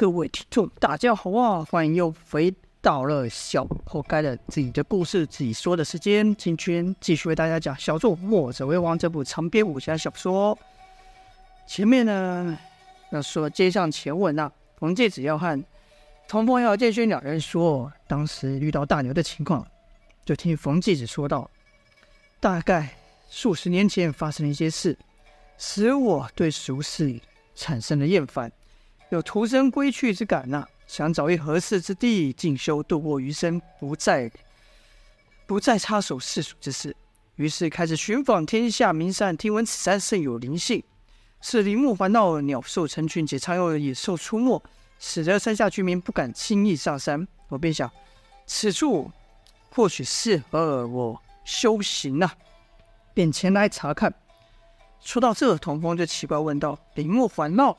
各位听众，大家好啊！欢迎又回到了小破该的自己的故事自己说的时间。今天继续为大家讲《小作墨者为王》这部长篇武侠小说。前面呢，要说接上前文啊，冯介子要和童风姚建勋两人说，当时遇到大牛的情况，就听冯介子说道：“大概数十年前发生了一些事，使我对俗世产生了厌烦。”有徒生归去之感呐、想找一合适之地进修度过余生，不再不再插手世俗之事。于是开始寻访天下名山，听闻此山甚有灵性，是林木环绕，鸟兽成群，且常有野兽出没，使得山下居民不敢轻易上山。我便想，此处或许适合我修行呐、便前来查看。说到这，童风就奇怪问道：“林木环绕？”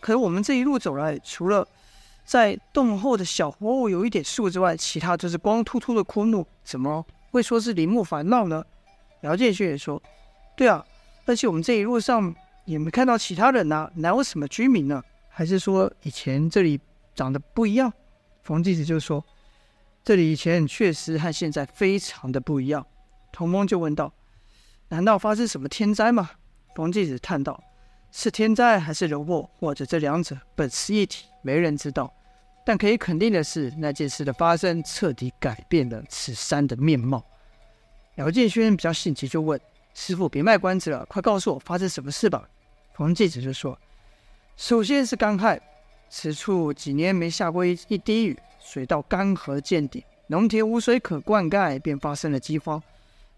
可是我们这一路走来，除了在洞后的小活物有一点树之外，其他都是光秃秃的枯木，怎么会说是林木繁茂呢？姚建勋也说：“对啊，而且我们这一路上也没看到其他人呐，哪有什么居民呢？还是说以前这里长得不一样？”冯继子就说：“这里以前确实和现在非常的不一样。”童风就问道：“难道发生什么天灾吗？”冯继子叹道。是天灾还是人祸，或者这两者本是一体，没人知道。但可以肯定的是，那件事的发生彻底改变了此山的面貌。姚建勋比较性急，就问师傅：“别卖关子了，快告诉我发生什么事吧。”冯继子就说：“首先是干旱，此处几年没下过一一滴雨，水稻干涸见底，农田无水可灌溉，便发生了饥荒。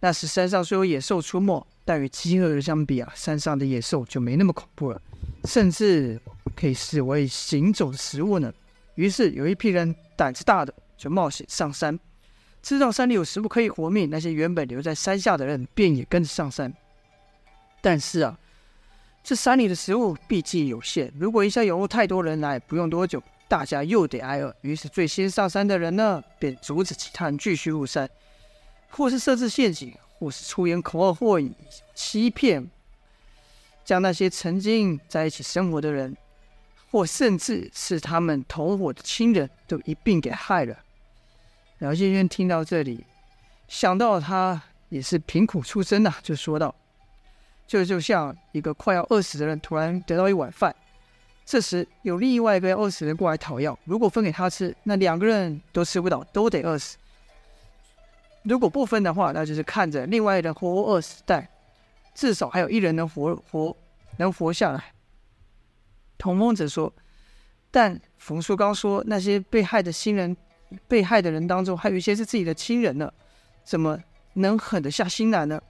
那时山上虽有野兽出没。”但与饥饿相比啊，山上的野兽就没那么恐怖了，甚至可以视为行走的食物呢。于是有一批人胆子大的就冒险上山，知道山里有食物可以活命，那些原本留在山下的人便也跟着上山。但是啊，这山里的食物毕竟有限，如果一下涌入太多人来，不用多久大家又得挨饿。于是最先上山的人呢，便阻止其他人继续入山，或是设置陷阱。或是出言恐吓，或以欺骗，将那些曾经在一起生活的人，或甚至是他们同伙的亲人都一并给害了。姚建轩听到这里，想到他也是贫苦出身呐、就说道：“就就像一个快要饿死的人突然得到一碗饭，这时有另外一个饿死人过来讨要，如果分给他吃，那两个人都吃不到，都得饿死。”如果不分的话，那就是看着另外一人活活饿死，但至少还有一人能活活能活下来。童风则说：“但冯叔刚说那些被害的亲人，被害的人当中还有一些是自己的亲人呢，怎么能狠得下心来呢？”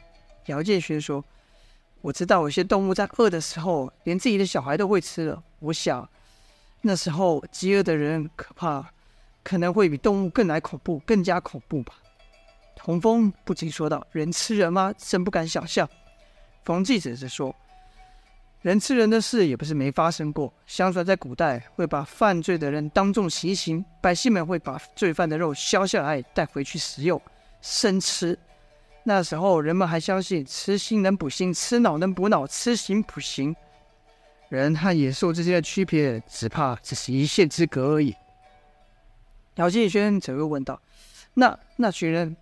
姚建勋说：“我知道有些动物在饿的时候，连自己的小孩都会吃了。我想那时候饥饿的人可怕，可能会比动物更来恐怖，更加恐怖吧。”童风不禁说道：“人吃人吗？真不敢想象。”冯继子是说：“人吃人的事也不是没发生过。相传在古代，会把犯罪的人当众行刑，百姓们会把罪犯的肉削下来带回去食用，生吃。那时候人们还相信吃心能补心，吃脑能补脑，吃刑补刑。人和野兽之间的区别，只怕只是一线之隔而已。”姚建轩则又问道：“那那群人？”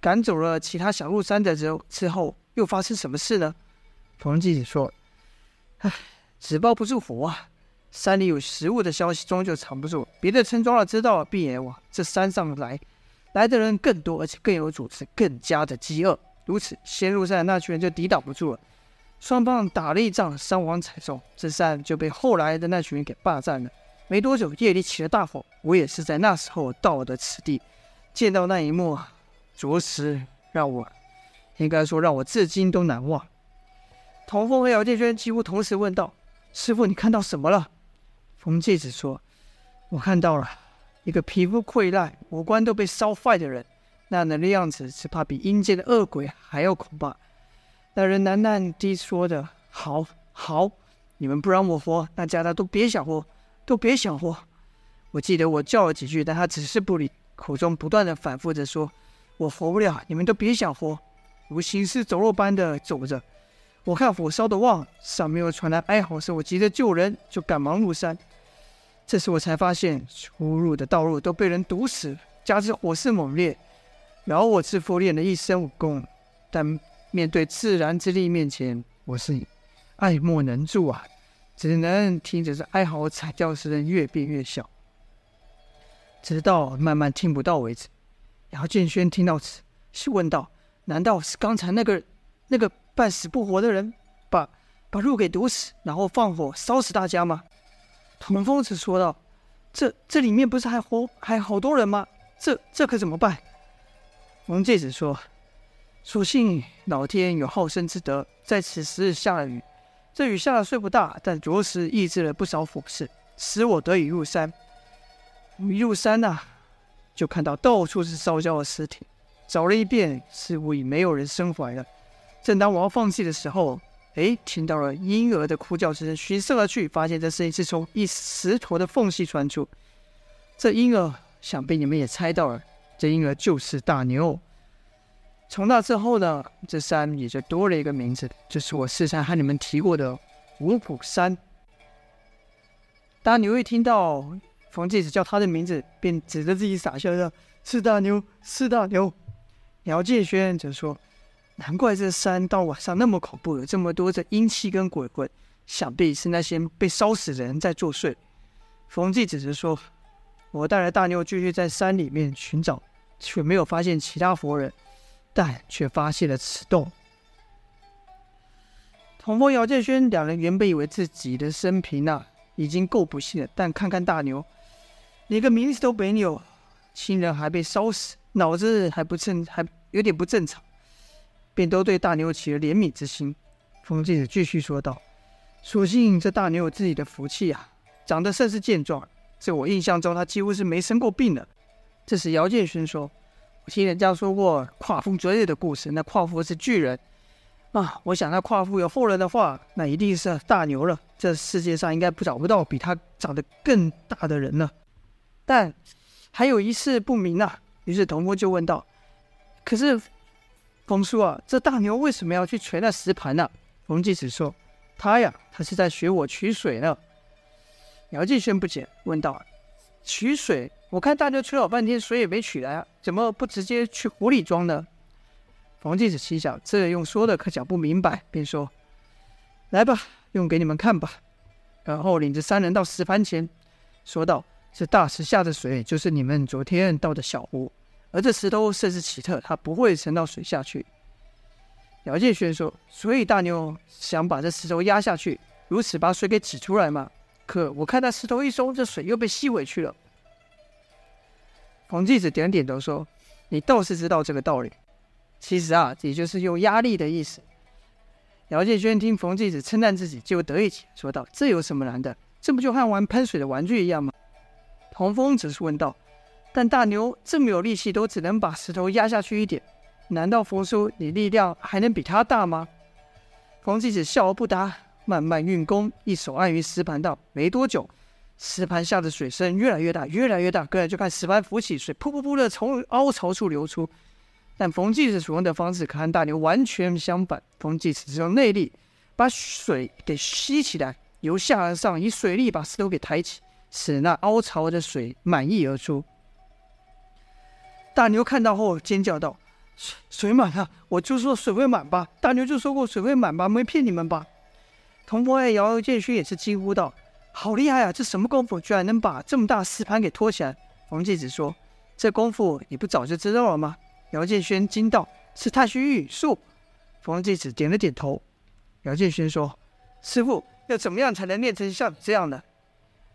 赶走了其他想入山的之后，之后又发生什么事呢？冯继子说：“唉，纸包不住火啊！山里有食物的消息终究藏不住，别的村庄的知道了，必然往这山上来，来的人更多，而且更有组织，更加的饥饿。如此，先入山的那群人就抵挡不住了，双方打了一仗，伤亡惨重，这山就被后来的那群人给霸占了。没多久，夜里起了大火，我也是在那时候到的此地，见到那一幕啊。”着实让我，应该说让我至今都难忘。童风和姚建轩几乎同时问道：“师傅，你看到什么了？”冯介子说：“我看到了一个皮肤溃烂、五官都被烧坏的人，那人的样子只怕比阴间的恶鬼还要恐怖。那人喃喃地说的：‘好好，你们不让我活，那家的都别想活，都别想活。’我记得我叫了几句，但他只是不理，口中不断的反复着说。”我活不了，你们都别想活。如行尸走肉般的走着，我看火烧的旺，上面又传来哀嚎声，我急着救人，就赶忙入山。这时我才发现，出入的道路都被人堵死，加之火势猛烈。饶我自负练了一身武功，但面对自然之力面前，我是爱莫能助啊！只能听着这哀嚎惨叫声越变越小，直到慢慢听不到为止。姚建轩听到此，是问道：“难道是刚才那个那个半死不活的人把把路给堵死，然后放火烧死大家吗？”童风子说道：“这这里面不是还活还好多人吗？这这可怎么办？”冯继子说：“所幸老天有好生之德，在此时下了雨。这雨下的虽不大，但着实抑制了不少火势，使我得以入山。我一入山呐、啊，就看到到处是烧焦的尸体，找了一遍，似乎已没有人生还了。正当我要放弃的时候。”哎，听到了婴儿的哭叫声，循声而去，发现这声音是从一石头的缝隙传出。这婴儿，想必你们也猜到了，这婴儿就是大牛。从那之后呢，这山也就多了一个名字，就是我事先和你们提过的五虎山。大牛一听到冯继子叫他的名字，便指着自己傻笑道：“是大牛，是大牛。”姚建轩则说。难怪这山到晚上那么恐怖，有这么多的阴气跟鬼魂，想必是那些被烧死的人在作祟。冯继只是说：“我带着大牛继续在山里面寻找，却没有发现其他活人，但却发现了此洞。”童风、姚建轩两人原本以为自己的生平啊已经够不幸了，但看看大牛，连个名字都没有，亲人还被烧死，脑子还不正，还有点不正常。便都对大牛起了怜悯之心。冯继子继续说道：“所幸这大牛有自己的福气啊，长得甚是健壮。在我印象中，他几乎是没生过病的。”这时姚建勋说：“我听人家说过夸父追日的故事，那夸父是巨人啊。我想那夸父有后人的话，那一定是大牛了。这世界上应该不找不到比他长得更大的人了。但还有一事不明啊。”于是童风就问道：“可是？”冯叔啊，这大牛为什么要去锤那石盘呢？冯继子说：“他呀，他是在学我取水呢。”姚继轩不解，问道：“取水？我看大牛取老半天，水也没取来啊，怎么不直接去湖里装呢？”冯继子心想：这用说的可讲不明白，便说：“来吧，用给你们看吧。”然后领着三人到石盘前，说道：“这大石下的水，就是你们昨天倒的小湖。”而这石头甚是奇特，它不会沉到水下去。姚建轩说：“所以大牛想把这石头压下去，如此把水给挤出来嘛。可我看那石头一松，这水又被吸回去了。”冯继子点点头说：“你倒是知道这个道理。其实啊，也就是用压力的意思。”姚建轩听冯继子称赞自己，就得意起来，说道：“这有什么难的？这不就和玩喷水的玩具一样吗？”童风则是问道。但大牛这么有力气，都只能把石头压下去一点。难道冯叔你力量还能比他大吗？冯继子笑而不答，慢慢运功，一手按于石盘道。没多久，石盘下的水声越来越大，越来越大。跟着就看石盘浮起，水噗噗噗的从凹槽处流出。但冯继子所用的方式可和大牛完全相反。冯继子是用内力把水给吸起来，由下而上以水力把石头给抬起，使那凹槽的水满溢而出。大牛看到后尖叫道：“水水满了！我就说水会满吧。”大牛就说过水会满吧，没骗你们吧？童博爱、姚建勋也是惊呼道：“好厉害啊！这什么功夫，居然能把这么大石盘给托起来？”冯继子说：“这功夫你不早就知道了吗？”姚建勋惊道：“是太虚御术。”冯继子点了点头。姚建勋说：“师傅要怎么样才能练成像你这样的？”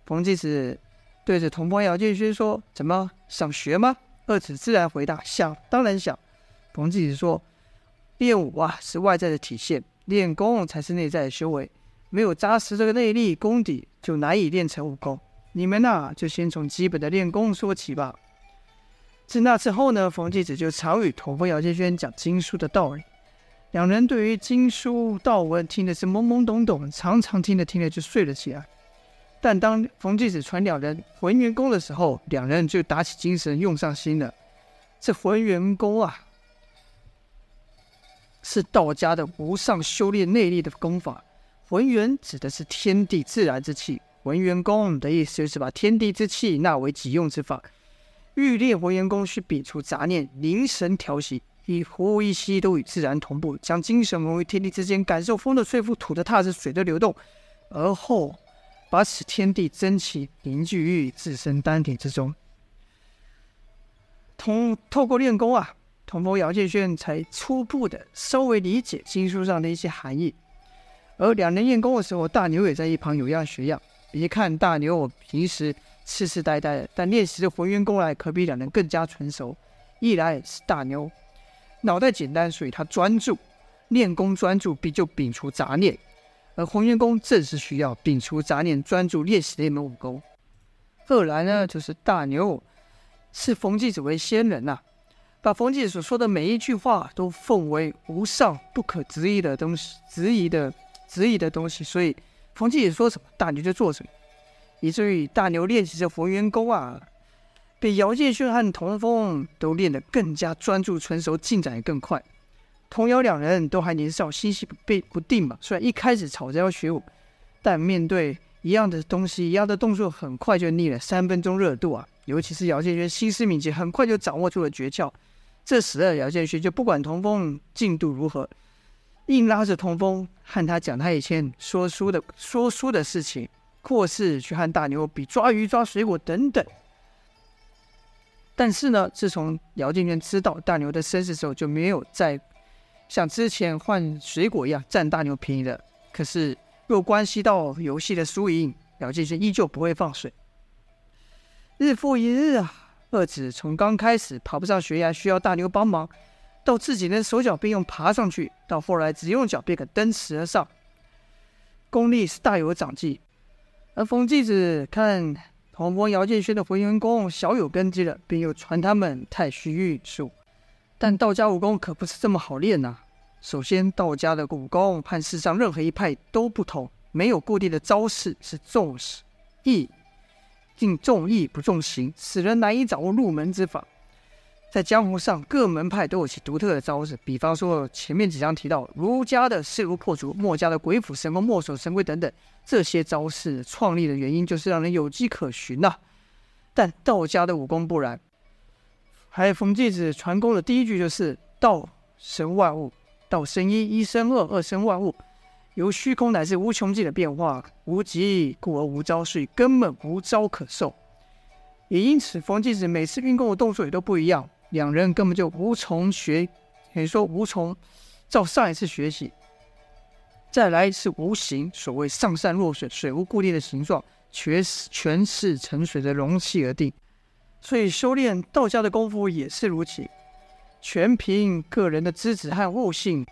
冯继子对着童博爱、姚建勋说：“怎么想学吗？”二子自然回答：“想，当然想。”冯继子说：“练武啊，是外在的体现；练功才是内在的修为。没有扎实这个内力功底，就难以练成武功。你们呐、就先从基本的练功说起吧。”自那之后呢，冯继子就常与童风、姚建轩讲经书的道理。两人对于经书道文听的是懵懵懂懂，常常听着听着就睡了起来。但当冯继子传两人浑元功的时候，两人就打起精神，用上心了。这浑元功啊，是道家的无上修炼内力的功法。浑元指的是天地自然之气，浑元功的意思就是把天地之气纳为己用之法。欲练文元功，需摒除杂念，凝神调息，以呼一吸都与自然同步，将精神融于天地之间，感受风的吹拂、土的踏实、水的流动，而后把此天地真气凝聚于自身丹田之中。通透过练功啊，童风姚建轩才初步的稍微理解经书上的一些含义。而两人练功的时候，大牛也在一旁有样学样。别看大牛平时，痴痴呆呆的，但练习的浑元功来，可比两人更加纯熟。一来是大牛脑袋简单，所以他专注练功专注，必就摒除杂念；而浑元功正是需要摒除杂念，专注练习的一门武功。二来呢，就是大牛视冯继子为仙人呐、把冯继子所说的每一句话都奉为无上不可质疑的东西，质疑的质疑的东西，所以冯继子说什么，大牛就做什么。以至于大牛练习着逢元功啊，比姚建勋和童风都练得更加专注纯熟，进展也更快。童姚两人都还年少，心绪不不定嘛。虽然一开始吵着要学武，但面对一样的东西、一样的动作，很快就腻了。三分钟热度啊！尤其是姚建轩心思敏捷，很快就掌握住了诀窍。这时的姚建轩就不管童风进度如何，硬拉着童风和他讲他以前说书的说书的事情。或是去和大牛比抓鱼、抓水果等等，但是呢，自从姚建轩知道大牛的身世之后，就没有再像之前换水果一样占大牛便宜了。可是，若关系到游戏的输赢，姚建轩依旧不会放水。日复一日啊，二子从刚开始爬不上悬崖需要大牛帮忙，到自己能手脚并用爬上去，到后来只用脚便可登池而上，功力是大有长进。而冯继子看童风、姚建轩的浑元功小有根基了，便又传他们太虚运术。但道家武功可不是这么好练呐、首先，道家的武功和世上任何一派都不同，没有固定的招式，是重意，定重意不重形，使人难以掌握入门之法。在江湖上，各门派都有其独特的招式，比方说前面几章提到儒家的势如破竹，墨家的鬼斧神工、墨守神规等等，这些招式创立的原因就是让人有迹可循呐、但道家的武功不然，还有冯继子传功的第一句就是“道生万物，道生一，一生二，二生万物”，由虚空乃至无穷尽的变化，无极故而无招，所以根本无招可授。也因此，冯继子每次运功的动作也都不一样。两人根本就无从学，可以说无从照上一次学习。再来一次无形，所谓上善若水，水无固定的形状，全是全是沉水的容器而定。所以修炼道家的功夫也是如此，全凭个人的资质和悟性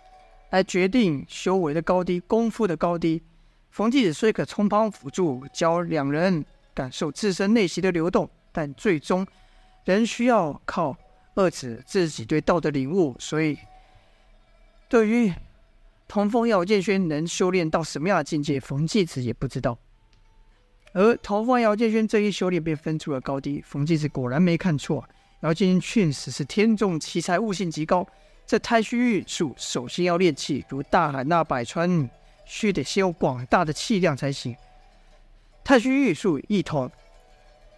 来决定修为的高低、功夫的高低。冯继子虽可从旁辅助，教两人感受自身内心的流动，但最终仍需要靠。二子自己对道的领悟，所以对于童风姚剑轩能修炼到什么样的境界，冯继子也不知道。而童风姚建轩这一修炼便分出了高低，冯继子果然没看错，姚建轩确实是天纵奇才，悟性极高。这太虚玉术首先要练气，如大海纳百川，须得先有广大的气量才行。太虚玉术一通。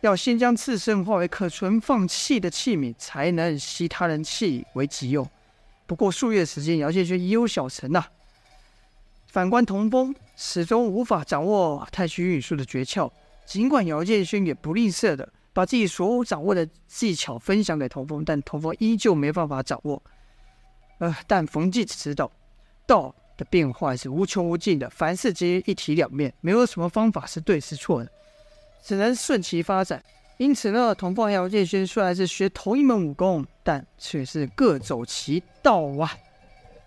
要先将自身化为可存放气的器皿，才能吸他人气为己用。不过数月时间，姚建轩已有小成呐、啊。反观童风，始终无法掌握太虚运术的诀窍。尽管姚建勋也不吝啬的把自己所有掌握的技巧分享给童风，但童风依旧没办法掌握。呃，但冯继只知道，道的变化是无穷无尽的，凡事皆一体两面，没有什么方法是对是错的。只能顺其发展，因此呢，童风和姚建勋虽然是学同一门武功，但却是各走其道啊。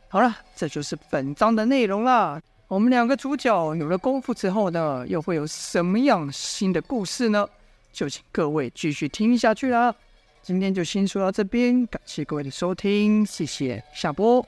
好了，这就是本章的内容啦。我们两个主角有了功夫之后呢，又会有什么样新的故事呢？就请各位继续听下去啦。今天就先说到这边，感谢各位的收听，谢谢，下播。